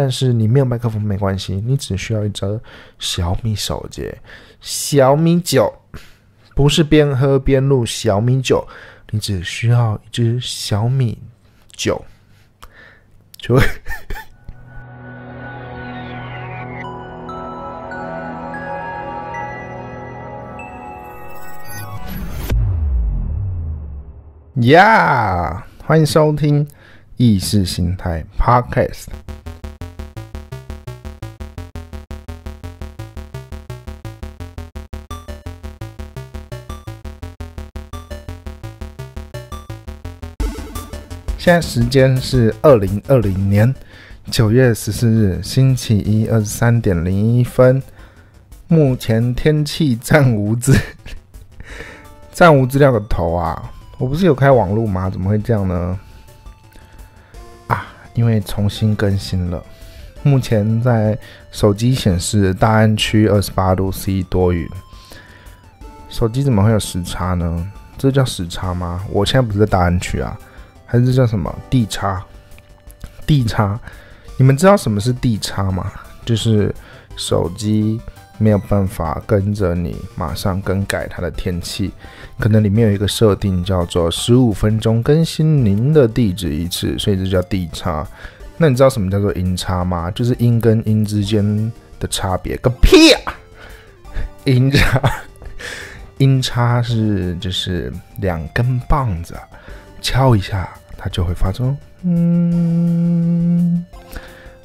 但是你没有麦克风没关系，你只需要一只小米手机，小米九，不是边喝边录小米九，你只需要一只小米九，就会。呀，欢迎收听意识形态 Podcast。现在时间是二零二零年九月十四日星期一二十三点零一分。目前天气暂无资，暂无资料的头啊！我不是有开网络吗？怎么会这样呢？啊，因为重新更新了。目前在手机显示大安区二十八度 C 多云。手机怎么会有时差呢？这叫时差吗？我现在不是在大安区啊，还是叫什么地差？地差？你们知道什么是地差吗？就是手机。没有办法跟着你马上更改它的天气，可能里面有一个设定叫做十五分钟更新您的地址一次，所以这叫地差。那你知道什么叫做音差吗？就是音跟音之间的差别。个屁啊！音差，音差是就是两根棒子敲一下，它就会发出嗯。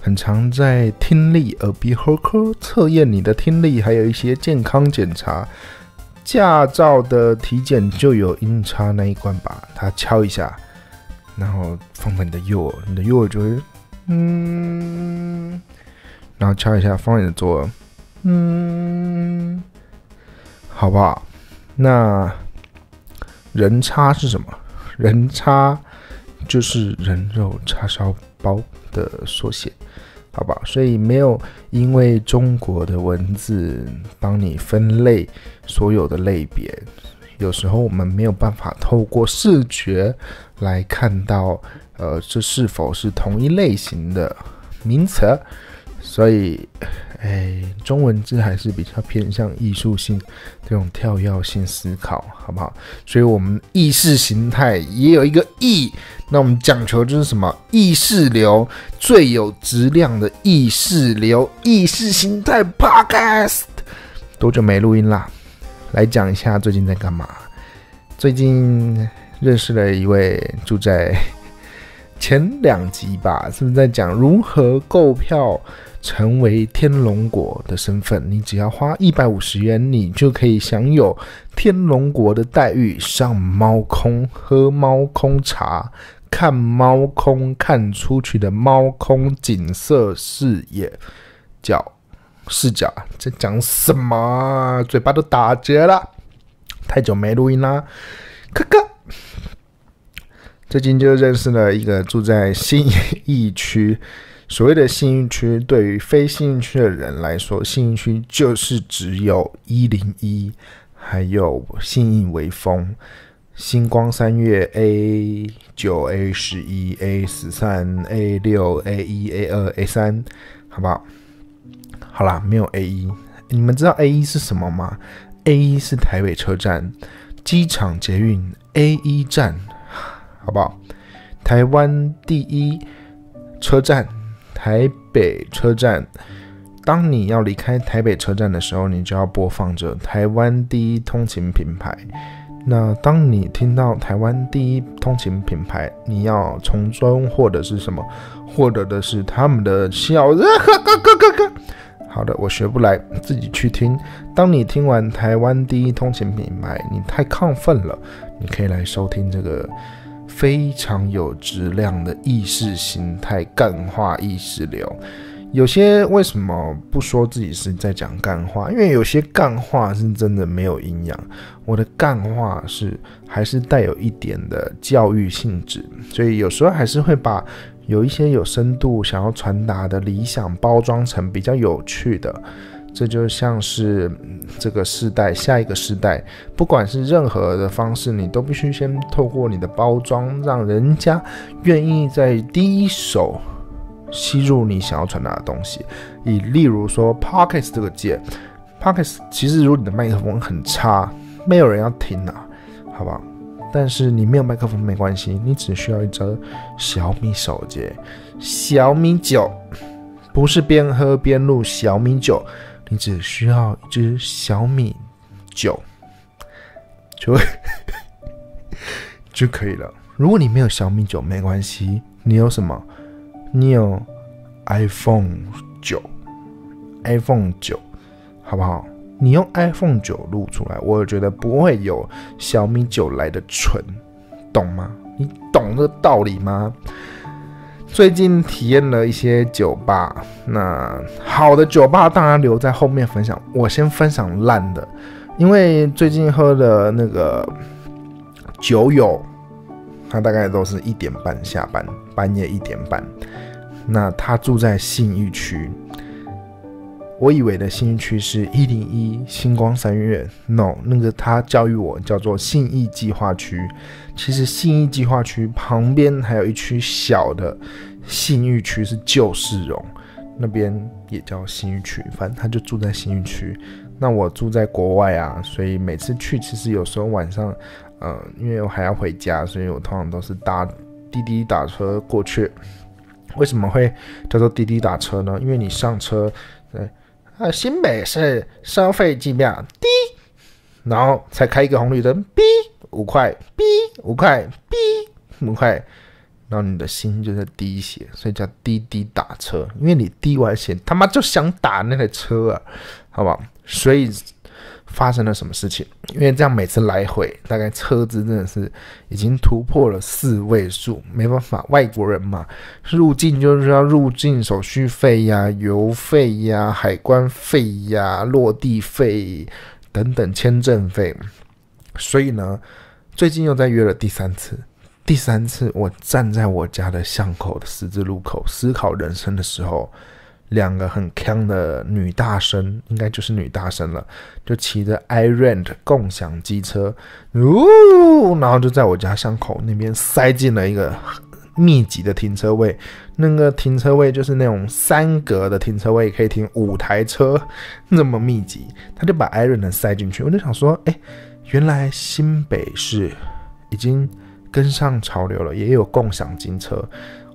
很常在听力、耳鼻喉科测验你的听力，还有一些健康检查。驾照的体检就有音叉那一关，吧它敲一下，然后放在你的右耳，你的右耳就会嗯，然后敲一下放在你的左耳，嗯，好不好？那人差是什么？人叉就是人肉叉烧包的缩写。好吧，所以没有因为中国的文字帮你分类所有的类别，有时候我们没有办法透过视觉来看到，呃，这是否是同一类型的名词。所以，哎，中文字还是比较偏向艺术性这种跳跃性思考，好不好？所以，我们意识形态也有一个意，那我们讲求就是什么？意识流最有质量的意识流，意识形态 Podcast。多久没录音啦？来讲一下最近在干嘛？最近认识了一位住在前两集吧，是不是在讲如何购票？成为天龙国的身份，你只要花一百五十元，你就可以享有天龙国的待遇：上猫空、喝猫空茶、看猫空看出去的猫空景色视野角视角。在讲什么？嘴巴都打结了，太久没录音啦，哥哥。最近就认识了一个住在新义区。所谓的信义区，对于非信义区的人来说，信义区就是只有一零一，还有信义微风、星光三月 A 九 A 十一 A 十三 A 六 A 一 A 二 A 三，好不好？好啦，没有 A 一。你们知道 A 一是什么吗？A 一是台北车站、机场捷运 A 一站，好不好？台湾第一车站。台北车站，当你要离开台北车站的时候，你就要播放着台湾第一通勤品牌。那当你听到台湾第一通勤品牌，你要从中获得是什么？获得的是他们的笑。好的，我学不来，自己去听。当你听完台湾第一通勤品牌，你太亢奋了，你可以来收听这个。非常有质量的意识形态干化意识流，有些为什么不说自己是在讲干话？因为有些干话是真的没有营养。我的干话是还是带有一点的教育性质，所以有时候还是会把有一些有深度想要传达的理想包装成比较有趣的。这就像是这个时代，下一个时代，不管是任何的方式，你都必须先透过你的包装，让人家愿意在第一手吸入你想要传达的东西。以例如说 p o c k e t 这个键 p o c k e t 其实如果你的麦克风很差，没有人要听啊，好吧？但是你没有麦克风没关系，你只需要一只小米手机，小米九，不是边喝边录小米九，你只需要一只小米九，就就可以了。如果你没有小米九没关系，你有什么？你有 iPhone 九，iPhone 九，好不好？你用 iPhone 九录出来，我觉得不会有小米九来的纯，懂吗？你懂这道理吗？最近体验了一些酒吧，那好的酒吧当然留在后面分享。我先分享烂的，因为最近喝的那个酒友，他大概都是一点半下班，半夜一点半。那他住在信义区。我以为的信义区是一零一星光三月，no，那个他教育我叫做信义计划区。其实信义计划区旁边还有一区小的信义区是旧市容，那边也叫信义区。反正他就住在信义区。那我住在国外啊，所以每次去其实有时候晚上，呃，因为我还要回家，所以我通常都是搭滴滴打车过去。为什么会叫做滴滴打车呢？因为你上车，对。啊，新北是收费机票低，然后才开一个红绿灯，，B 五块，，B 五块，，B 五块，然后你的心就在滴血，所以叫滴滴打车，因为你滴完血，他妈就想打那台车啊，好吧？所以。发生了什么事情？因为这样每次来回，大概车子真的是已经突破了四位数，没办法，外国人嘛，入境就是要入境手续费呀、油费呀、海关费呀、落地费等等签证费，所以呢，最近又在约了第三次。第三次，我站在我家的巷口的十字路口思考人生的时候。两个很强的女大生，应该就是女大生了，就骑着 iRent 共享机车，呜，然后就在我家巷口那边塞进了一个密集的停车位，那个停车位就是那种三格的停车位，可以停五台车，那么密集，他就把 iRent 塞进去，我就想说，哎，原来新北市已经跟上潮流了，也有共享机车。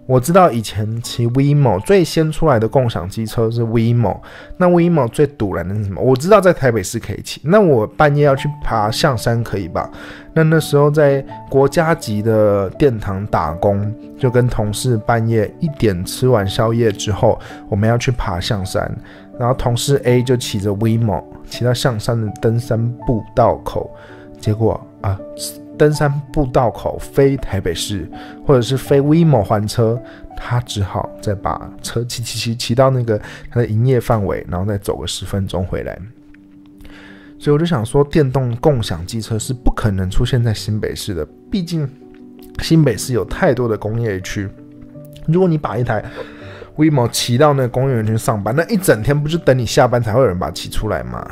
我知道以前骑 WeMo 最先出来的共享机车是 WeMo，那 WeMo 最堵人的是什么？我知道在台北市可以骑，那我半夜要去爬象山可以吧？那那时候在国家级的殿堂打工，就跟同事半夜一点吃完宵夜之后，我们要去爬象山，然后同事 A 就骑着 WeMo 骑到象山的登山步道口，结果啊。登山步道口飞台北市，或者是飞 WeMo 还车，他只好再把车骑骑骑骑到那个他的营业范围，然后再走个十分钟回来。所以我就想说，电动共享机车是不可能出现在新北市的，毕竟新北市有太多的工业区。如果你把一台 WeMo 骑到那个工业园区上班，那一整天不就等你下班才会有人把它骑出来吗？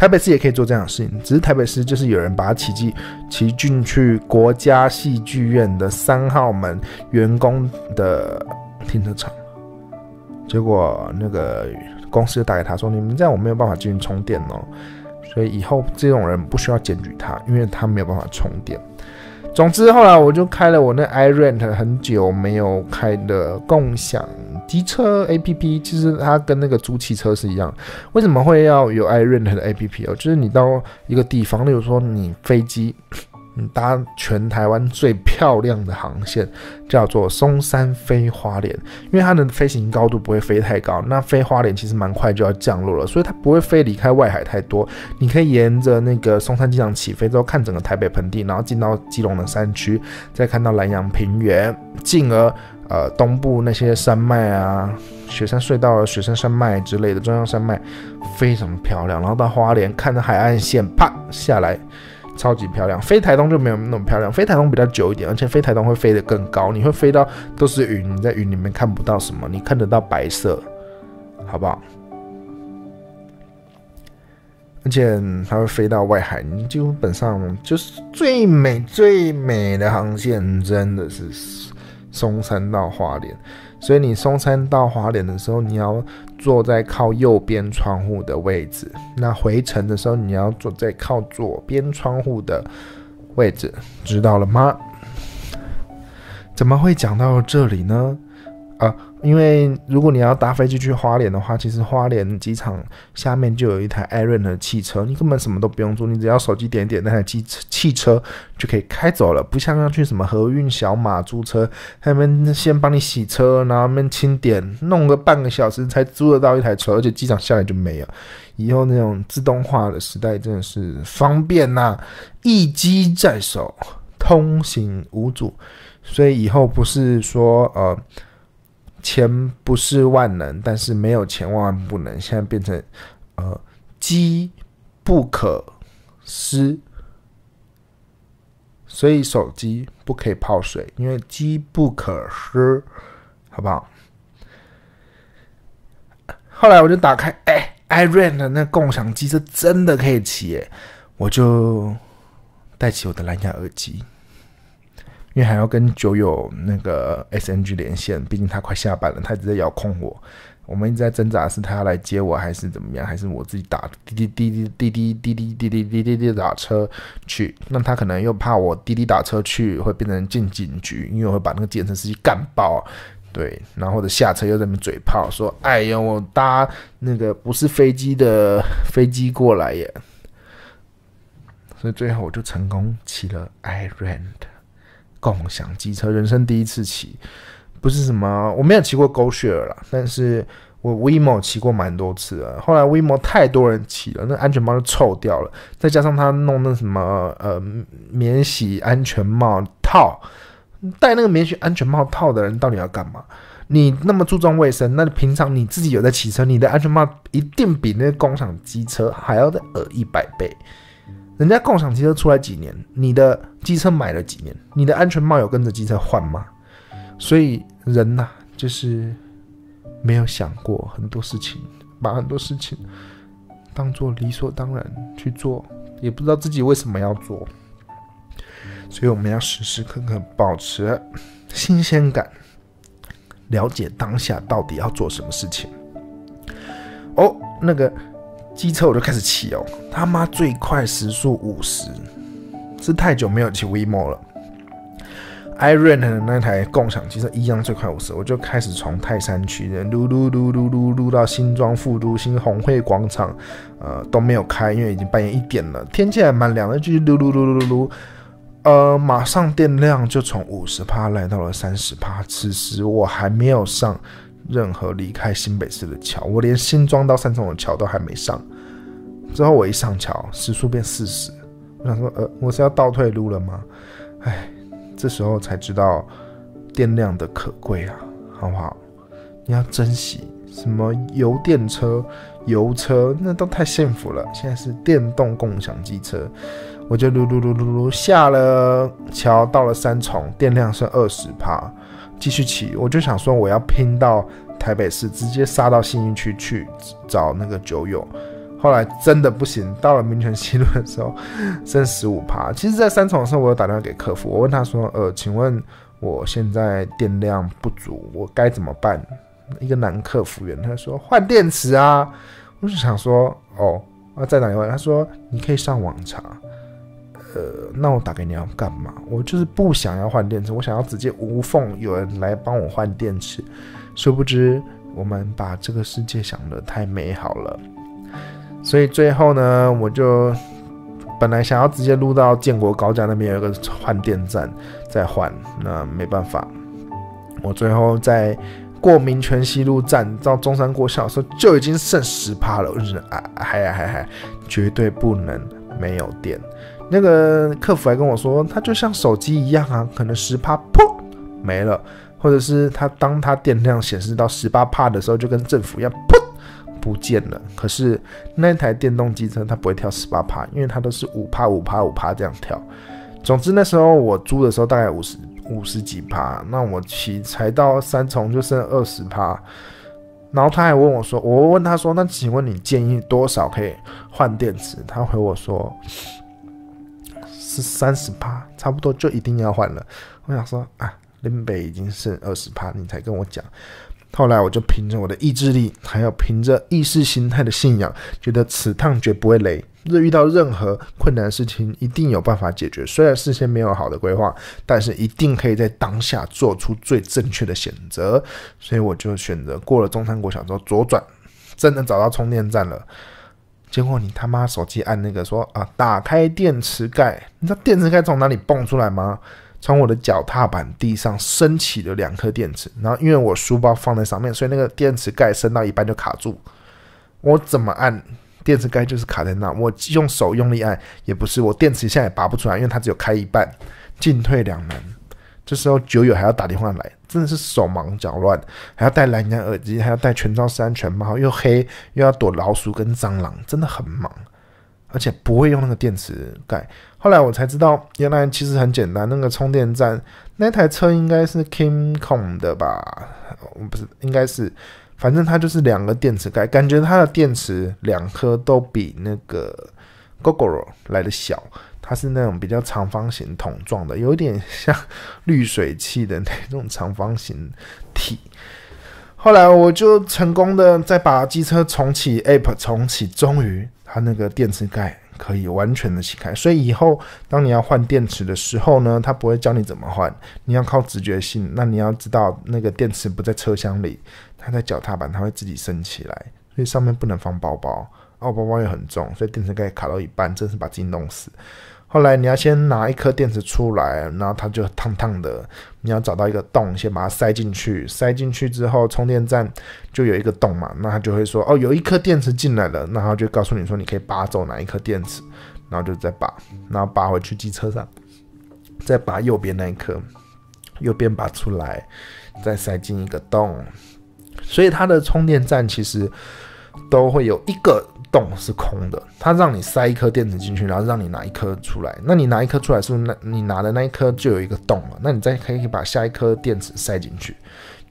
台北市也可以做这样的事情，只是台北市就是有人把它骑进骑进去国家戏剧院的三号门员工的停车场，结果那个公司就打给他说：“你们这样我没有办法进行充电哦，所以以后这种人不需要检举他，因为他没有办法充电。”总之后来我就开了我那 iRent 很久没有开的共享。机车 A P P 其实它跟那个租汽车是一样，为什么会要有 iRent 的 A P P 哦？就是你到一个地方，例如说你飞机，搭全台湾最漂亮的航线，叫做松山飞花莲，因为它的飞行高度不会飞太高，那飞花莲其实蛮快就要降落了，所以它不会飞离开外海太多。你可以沿着那个松山机场起飞之后，看整个台北盆地，然后进到基隆的山区，再看到南洋平原，进而。呃，东部那些山脉啊，雪山隧道、雪山山脉之类的中央山脉非常漂亮。然后到花莲看着海岸线，啪下来，超级漂亮。飞台东就没有那么漂亮，飞台东比较久一点，而且飞台东会飞得更高，你会飞到都是云，你在云里面看不到什么，你看得到白色，好不好？而且它会飞到外海，你基本上就是最美最美的航线，真的是。松山到花莲，所以你松山到华联的时候，你要坐在靠右边窗户的位置；那回程的时候，你要坐在靠左边窗户的位置，知道了吗？怎么会讲到这里呢？啊，因为如果你要搭飞机去花莲的话，其实花莲机场下面就有一台 Airn 的汽车，你根本什么都不用做，你只要手机点点那台机汽车就可以开走了。不像要去什么河运小马租车，他们先帮你洗车，然后们清点，弄个半个小时才租得到一台车，而且机场下来就没有。以后那种自动化的时代真的是方便呐，一机在手，通行无阻。所以以后不是说呃。钱不是万能，但是没有钱万万不能。现在变成，呃，机不可失，所以手机不可以泡水，因为机不可失，好不好？后来我就打开，哎，iRent 的那共享机车真的可以骑，哎，我就戴起我的蓝牙耳机。因为还要跟酒友那个 SNG 连线，毕竟他快下班了，他一直在遥控我。我们一直在挣扎，是他要来接我，还是怎么样？还是我自己打滴滴滴滴滴滴滴滴滴滴滴滴滴打车去？那他可能又怕我滴滴打车去会变成进警局，因为我会把那个检测司机干爆。对，然后或者下车又在那边嘴炮说：“哎呀，我搭那个不是飞机的飞机过来耶。”所以最后我就成功骑了 IREND。共享机车，人生第一次骑，不是什么我没有骑过 GoShare 啦，但是我 WeMo 骑过蛮多次了。后来 WeMo 太多人骑了，那安全帽就臭掉了，再加上他弄那什么呃免洗安全帽套，戴那个免洗安全帽套的人到底要干嘛？你那么注重卫生，那平常你自己有在骑车，你的安全帽一定比那个共享机车还要再恶一百倍。人家共享机车出来几年，你的机车买了几年，你的安全帽有跟着机车换吗？所以人呐，就是没有想过很多事情，把很多事情当做理所当然去做，也不知道自己为什么要做。所以我们要时时刻刻保持新鲜感，了解当下到底要做什么事情。哦，那个。机车我就开始骑哦，他妈最快时速五十，是太久没有骑 WeMo 了。iRent 的那台共享机车一样最快五十，我就开始从泰山区撸撸撸撸撸撸到新庄富都新红会广场，呃都没有开，因为已经半夜一点了，天气还蛮凉的，继续撸撸撸撸撸，呃马上电量就从五十帕来到了三十帕，此时我还没有上。任何离开新北市的桥，我连新庄到三重的桥都还没上。之后我一上桥，时速变四十，我想说，呃，我是要倒退路了吗？哎，这时候才知道电量的可贵啊，好不好？你要珍惜什么油电车、油车，那都太幸福了。现在是电动共享机车，我就噜噜噜噜噜下了桥，到了三重，电量是二十帕。继续骑，我就想说我要拼到台北市，直接杀到信义区去找那个酒友。后来真的不行，到了民权西路的时候剩十五趴。其实，在三重的时候，我有打电话给客服，我问他说：“呃，请问我现在电量不足，我该怎么办？”一个男客服员他说：“换电池啊。”我就想说：“哦，啊在哪里换？”他说：“你可以上网查。”呃，那我打给你要干嘛？我就是不想要换电池，我想要直接无缝有人来帮我换电池。殊不知，我们把这个世界想得太美好了，所以最后呢，我就本来想要直接录到建国高架那边有一个换电站再换，那没办法，我最后在过民权西路站到中山国小的时候就已经剩十趴了，我就是啊，还还还绝对不能没有电。那个客服还跟我说，它就像手机一样啊，可能十帕噗没了，或者是它当它电量显示到十八帕的时候，就跟政府一样噗不见了。可是那台电动机车它不会跳十八帕，因为它都是五帕五帕五帕这样跳。总之那时候我租的时候大概五十五十几帕，那我骑才到三重就剩二十帕。然后他还问我说，我问他说，那请问你建议多少可以换电池？他回我说。是三十八，差不多就一定要换了。我想说啊，林北已经剩二十趴，你才跟我讲。后来我就凭着我的意志力，还有凭着意识形态的信仰，觉得此趟绝不会雷。遇到任何困难的事情，一定有办法解决。虽然事先没有好的规划，但是一定可以在当下做出最正确的选择。所以我就选择过了中山国小之后左转，真的找到充电站了。结果你他妈手机按那个说啊，打开电池盖，你知道电池盖从哪里蹦出来吗？从我的脚踏板地上升起了两颗电池，然后因为我书包放在上面，所以那个电池盖升到一半就卡住。我怎么按电池盖就是卡在那，我用手用力按也不是，我电池现在也拔不出来，因为它只有开一半，进退两难。这时候酒友还要打电话来，真的是手忙脚乱，还要戴蓝牙耳机，还要戴全罩式安全帽，又黑又要躲老鼠跟蟑螂，真的很忙。而且不会用那个电池盖，后来我才知道，原来其实很简单。那个充电站，那台车应该是 Kimcom 的吧？不是，应该是，反正它就是两个电池盖，感觉它的电池两颗都比那个 Gogoro 来的小，它是那种比较长方形桶状的，有点像滤水器的那种长方形体。后来我就成功的再把机车重启 App 重启，终于。它那个电池盖可以完全的启开，所以以后当你要换电池的时候呢，它不会教你怎么换，你要靠直觉性。那你要知道那个电池不在车厢里，它在脚踏板，它会自己升起来，所以上面不能放包包，哦，包包也很重，所以电池盖卡到一半，真是把自己弄死。后来你要先拿一颗电池出来，然后它就烫烫的。你要找到一个洞，先把它塞进去。塞进去之后，充电站就有一个洞嘛，那它就会说：“哦，有一颗电池进来了。”然后就告诉你说：“你可以拔走哪一颗电池。”然后就再拔，然后拔回去机车上，再拔右边那一颗，右边拔出来，再塞进一个洞。所以它的充电站其实都会有一个。洞是空的，它让你塞一颗电池进去，然后让你拿一颗出来。那你拿一颗出来，是不是那你拿的那一颗就有一个洞了？那你再可以把下一颗电池塞进去。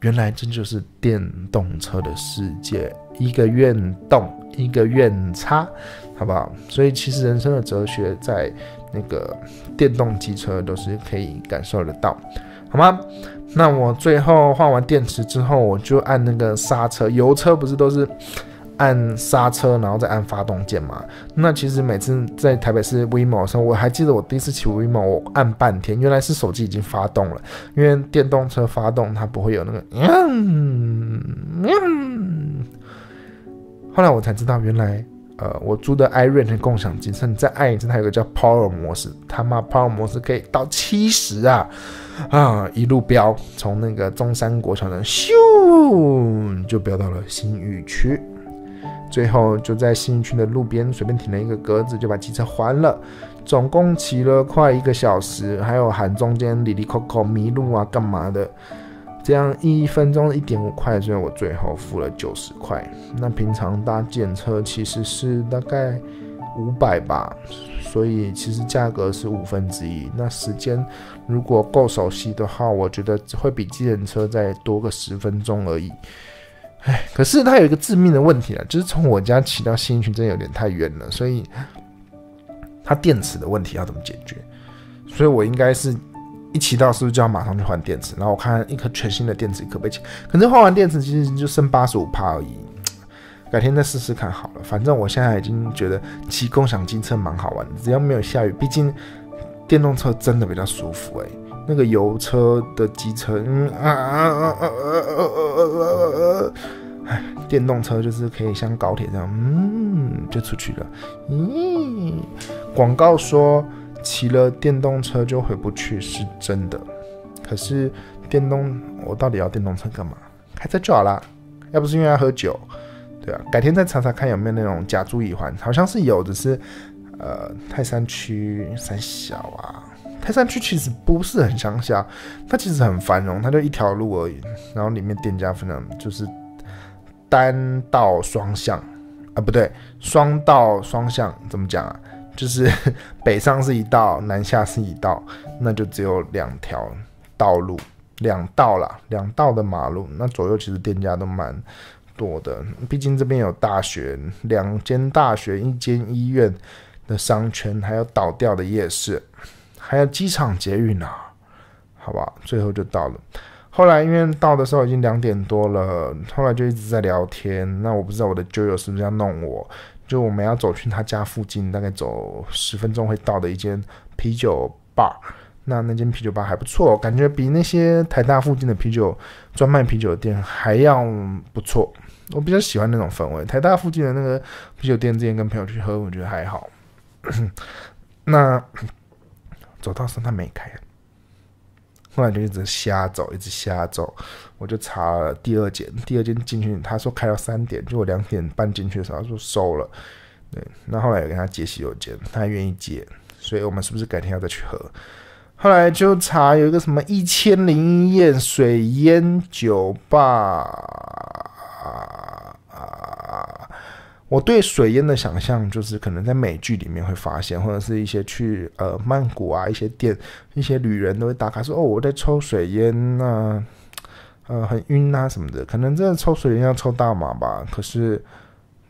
原来这就是电动车的世界，一个愿动，一个愿插，好不好？所以其实人生的哲学在那个电动机车都是可以感受得到，好吗？那我最后换完电池之后，我就按那个刹车，油车不是都是。按刹车，然后再按发动键嘛。那其实每次在台北市 WeMo 的时候，我还记得我第一次骑 WeMo，我按半天，原来是手机已经发动了。因为电动车发动它不会有那个嗯嗯。后来我才知道，原来呃我租的 i r e n 的共享机车，你再按一次，它有个叫 Power 模式，他妈 Power 模式可以到七十啊啊！一路飙，从那个中山国桥的咻就飙到了新域区。最后就在新区的路边随便停了一个格子，就把机车还了。总共骑了快一个小时，还有喊中间里里扣扣迷路啊干嘛的，这样一分钟一点五块，所以我最后付了九十块。那平常搭检车其实是大概五百吧，所以其实价格是五分之一。那时间如果够熟悉的话，我觉得会比机人车再多个十分钟而已。哎，可是它有一个致命的问题啊，就是从我家骑到新群真的有点太远了，所以它电池的问题要怎么解决？所以我应该是一骑到是不是就要马上去换电池？然后我看一颗全新的电池可不可以骑？可是换完电池其实就剩八十五帕而已，改天再试试看好了。反正我现在已经觉得骑共享机车蛮好玩的，只要没有下雨，毕竟电动车真的比较舒服哎。那个油车的机车，嗯啊啊啊啊啊啊啊啊！哎，电动车就是可以像高铁这样，嗯，就出去了。咦、广告说骑了电动车就回不去是真的，可是电动我到底要电动车干嘛？开车就好啦，要不是因为要喝酒，对啊，改天再查查看有没有那种假注乙环，好像是有，只是呃泰山区三小啊。泰山区其实不是很乡下，它其实很繁荣，它就一条路而已。然后里面店家分常就是单道双向啊，不对，双道双向怎么讲啊？就是 北上是一道，南下是一道，那就只有两条道路，两道啦，两道的马路。那左右其实店家都蛮多的，毕竟这边有大学，两间大学，一间医院的商圈，还有倒掉的夜市。还有机场捷运啊，好吧？最后就到了。后来因为到的时候已经两点多了，后来就一直在聊天。那我不知道我的酒友是不是要弄我，就我们要走去他家附近，大概走十分钟会到的一间啤酒吧。那那间啤酒吧还不错，感觉比那些台大附近的啤酒专卖啤酒店还要不错。我比较喜欢那种氛围。台大附近的那个啤酒店，之前跟朋友去喝，我觉得还好。那走到时他没开，后来就一直瞎走，一直瞎走。我就查了第二间，第二间进去，他说开到三点，就我两点半进去的时候，他说收了。对，那后来有跟他借洗手间，他愿意借，所以我们是不是改天要再去喝？后来就查有一个什么一千零一夜水烟酒吧啊，我对水烟的想象就是可能在美剧里面会发现，或者是一些去呃曼谷啊一些店，一些旅人都会打卡说哦我在抽水烟呐，呃很晕啊什么的，可能真的抽水烟要抽大麻吧，可是。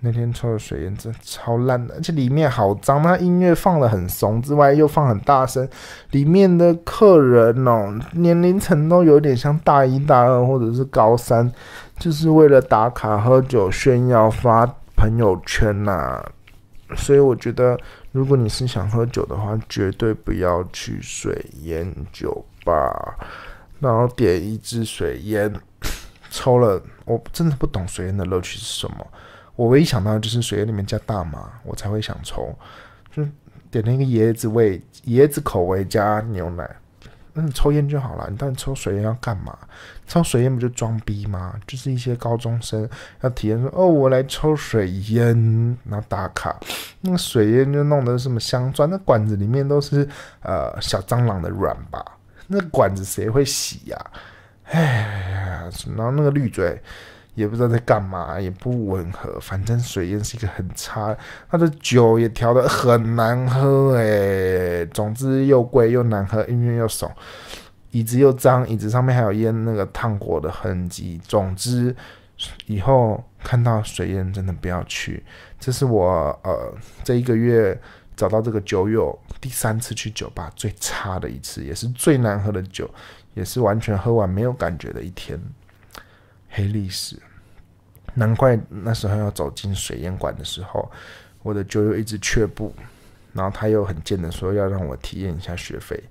那天抽的水烟真超烂的，而且里面好脏。那音乐放的很怂，之外又放很大声。里面的客人哦，年龄层都有点像大一、大二或者是高三，就是为了打卡、喝酒、炫耀、发朋友圈呐。所以我觉得，如果你是想喝酒的话，绝对不要去水烟酒吧，然后点一支水烟，抽了。我真的不懂水烟的乐趣是什么。我唯一想到就是水烟里面加大麻，我才会想抽。就点了一个椰子味、椰子口味加牛奶。那你抽烟就好了，你到底抽水烟要干嘛？抽水烟不就装逼吗？就是一些高中生要体验说：“哦，我来抽水烟，然后打卡。”那个水烟就弄得什么镶钻，那管子里面都是呃小蟑螂的卵吧？那管子谁会洗呀？哎呀，然后那个绿嘴。也不知道在干嘛，也不吻合。反正水烟是一个很差，它的酒也调的很难喝哎。总之又贵又难喝，音乐又怂，椅子又脏，椅子上面还有烟那个烫过的痕迹。总之，以后看到水烟真的不要去。这是我呃这一个月找到这个酒友第三次去酒吧最差的一次，也是最难喝的酒，也是完全喝完没有感觉的一天。黑历史。难怪那时候要走进水烟馆的时候，我的酒友一直却步，然后他又很贱的说要让我体验一下学费。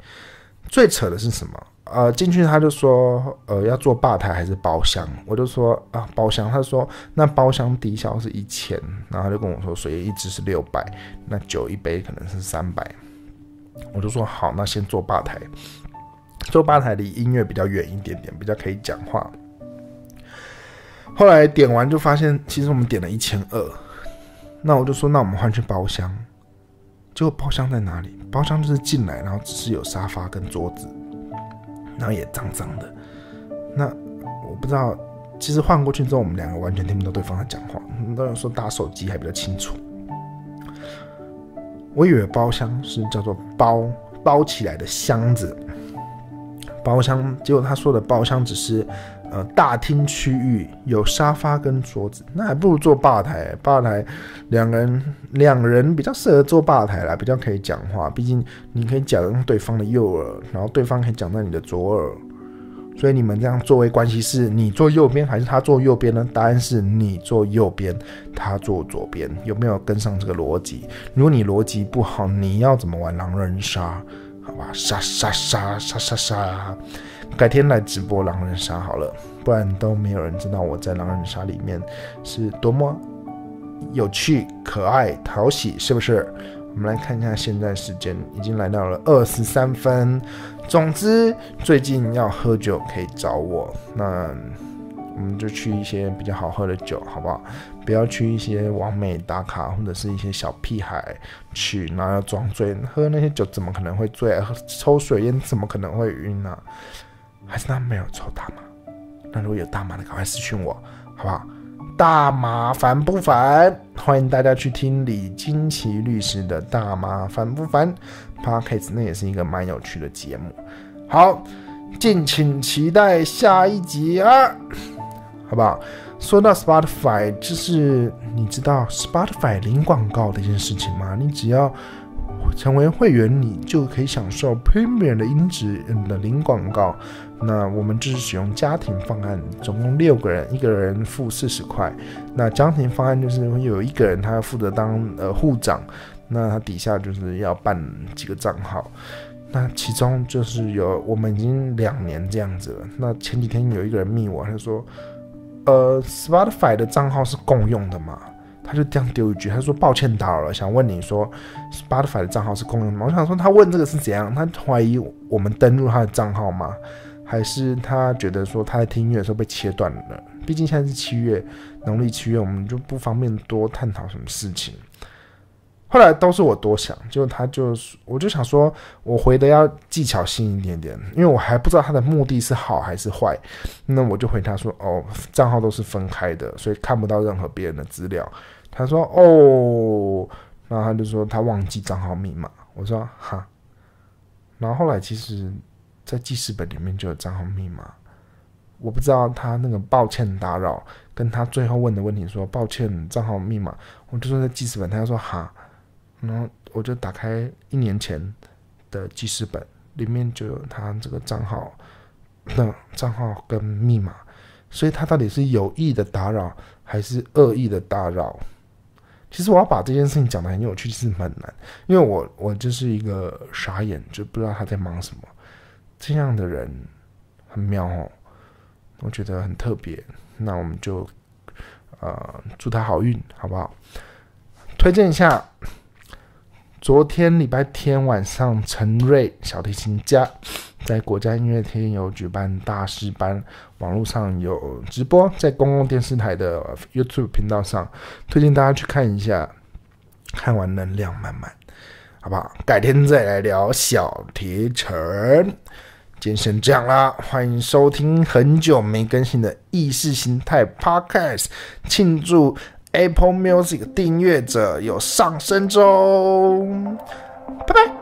最扯的是什么？呃，进去他就说，呃，要做吧台还是包厢？我就说啊，包厢。他说那包厢低消是一千，然后他就跟我说水烟一支是六百，那酒一杯可能是三百。我就说好，那先坐吧台。坐吧台离音乐比较远一点点，比较可以讲话。后来点完就发现，其实我们点了一千二。那我就说，那我们换去包厢。结果包厢在哪里？包厢就是进来，然后只是有沙发跟桌子，然后也脏脏的。那我不知道，其实换过去之后，我们两个完全听不到对方在讲话。当然说打手机还比较清楚。我以为包厢是叫做包包起来的箱子，包厢。结果他说的包厢只是。呃，大厅区域有沙发跟桌子，那还不如坐吧台。吧台两人两人比较适合坐吧台啦，比较可以讲话。毕竟你可以讲对方的右耳，然后对方可以讲在你的左耳。所以你们这样作为关系是，你坐右边还是他坐右边呢？答案是你坐右边，他坐左边。有没有跟上这个逻辑？如果你逻辑不好，你要怎么玩狼人杀？好吧，杀杀杀杀杀杀。改天来直播狼人杀好了，不然都没有人知道我在狼人杀里面是多么有趣、可爱、讨喜，是不是？我们来看一下现在时间，已经来到了二十三分。总之，最近要喝酒可以找我，那我们就去一些比较好喝的酒，好不好？不要去一些完美打卡或者是一些小屁孩去，然后要装醉，喝那些酒怎么可能会醉？抽水烟怎么可能会晕呢？还是他没有抽大麻？那如果有大麻的，赶快私讯我，好不好？大麻烦不烦？欢迎大家去听李金奇律师的《大麻烦不烦》Podcast，那也是一个蛮有趣的节目。好，敬请期待下一集啊，好不好？说到 Spotify，就是你知道 Spotify 零广告的一件事情吗？你只要成为会员，你就可以享受 Premium 的音质的零广告。那我们就是使用家庭方案，总共六个人，一个人付四十块。那家庭方案就是有一个人他要负责当呃护长，那他底下就是要办几个账号。那其中就是有我们已经两年这样子了。那前几天有一个人密我，他说：“呃，Spotify 的账号是共用的吗？”他就这样丢一句，他说：“抱歉打扰了，想问你说，Spotify 的账号是共用的吗？”我想说，他问这个是怎样？他怀疑我们登录他的账号吗？还是他觉得说他在听音乐的时候被切断了？毕竟现在是七月，农历七月，我们就不方便多探讨什么事情。后来都是我多想，就他就我就想说，我回的要技巧性一点点，因为我还不知道他的目的是好还是坏。那我就回他说：“哦，账号都是分开的，所以看不到任何别人的资料。”他说：“哦，然后他就说他忘记账号密码。”我说：“哈。”然后后来其实，在记事本里面就有账号密码，我不知道他那个抱歉打扰，跟他最后问的问题说抱歉账号密码，我就说在记事本，他就说哈。然后我就打开一年前的记事本，里面就有他这个账号的账号跟密码，所以他到底是有意的打扰还是恶意的打扰？其实我要把这件事情讲的很有趣，其实很难，因为我我就是一个傻眼，就不知道他在忙什么。这样的人很妙哦，我觉得很特别。那我们就呃祝他好运，好不好？推荐一下。昨天礼拜天晚上，陈瑞小提琴家在国家音乐厅有举办大师班，网络上有直播，在公共电视台的 YouTube 频道上，推荐大家去看一下，看完能量满满，好不好？改天再来聊小提成，今天先这样啦，欢迎收听很久没更新的意识形态 Podcast，庆祝。Apple Music 订阅者有上升中，拜拜。